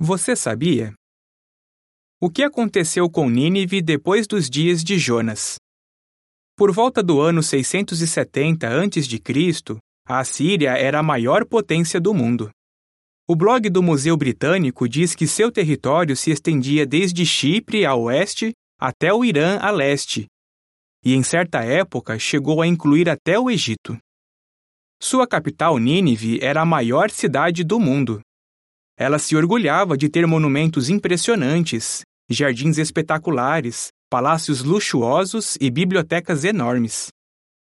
Você sabia? O que aconteceu com Nínive depois dos dias de Jonas? Por volta do ano 670 a.C., a Assíria era a maior potência do mundo. O blog do Museu Britânico diz que seu território se estendia desde Chipre a oeste até o Irã a leste, e em certa época chegou a incluir até o Egito. Sua capital, Nínive, era a maior cidade do mundo. Ela se orgulhava de ter monumentos impressionantes, jardins espetaculares, palácios luxuosos e bibliotecas enormes.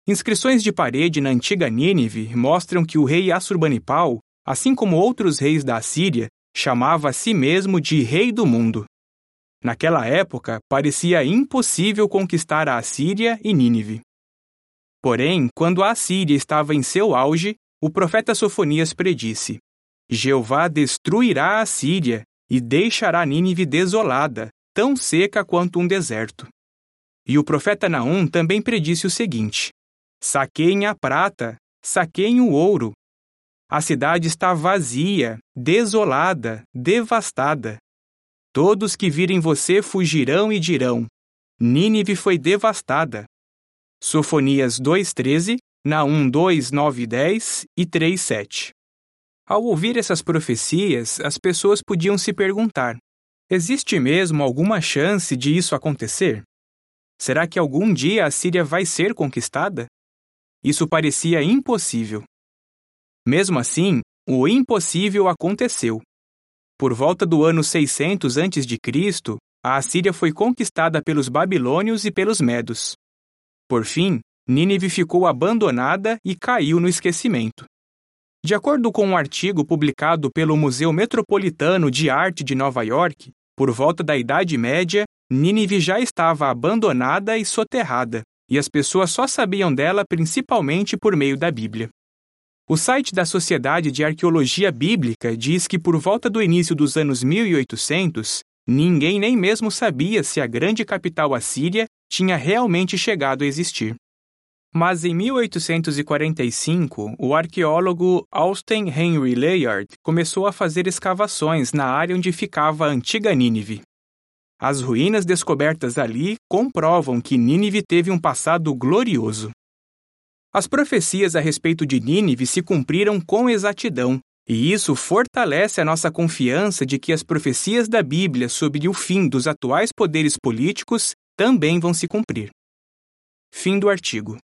Inscrições de parede na antiga Nínive mostram que o rei Assurbanipal, assim como outros reis da Assíria, chamava a si mesmo de Rei do Mundo. Naquela época, parecia impossível conquistar a Assíria e Nínive. Porém, quando a Assíria estava em seu auge, o profeta Sofonias predisse: Jeová destruirá a Síria e deixará Nínive desolada, tão seca quanto um deserto. E o profeta Naum também predisse o seguinte: Saqueiem a prata, saqueiem o ouro. A cidade está vazia, desolada, devastada. Todos que virem você fugirão e dirão: Nínive foi devastada. Sofonias 2:13, Naum 2, 9 e 10 e 3, 7. Ao ouvir essas profecias, as pessoas podiam se perguntar: existe mesmo alguma chance de isso acontecer? Será que algum dia a Síria vai ser conquistada? Isso parecia impossível. Mesmo assim, o impossível aconteceu. Por volta do ano 600 a.C., a Assíria foi conquistada pelos babilônios e pelos medos. Por fim, Nínive ficou abandonada e caiu no esquecimento. De acordo com um artigo publicado pelo Museu Metropolitano de Arte de Nova York, por volta da Idade Média, Nínive já estava abandonada e soterrada, e as pessoas só sabiam dela principalmente por meio da Bíblia. O site da Sociedade de Arqueologia Bíblica diz que por volta do início dos anos 1800, ninguém nem mesmo sabia se a grande capital assíria tinha realmente chegado a existir. Mas em 1845, o arqueólogo Austin Henry Layard começou a fazer escavações na área onde ficava a antiga Nínive. As ruínas descobertas ali comprovam que Nínive teve um passado glorioso. As profecias a respeito de Nínive se cumpriram com exatidão, e isso fortalece a nossa confiança de que as profecias da Bíblia sobre o fim dos atuais poderes políticos também vão se cumprir. Fim do artigo.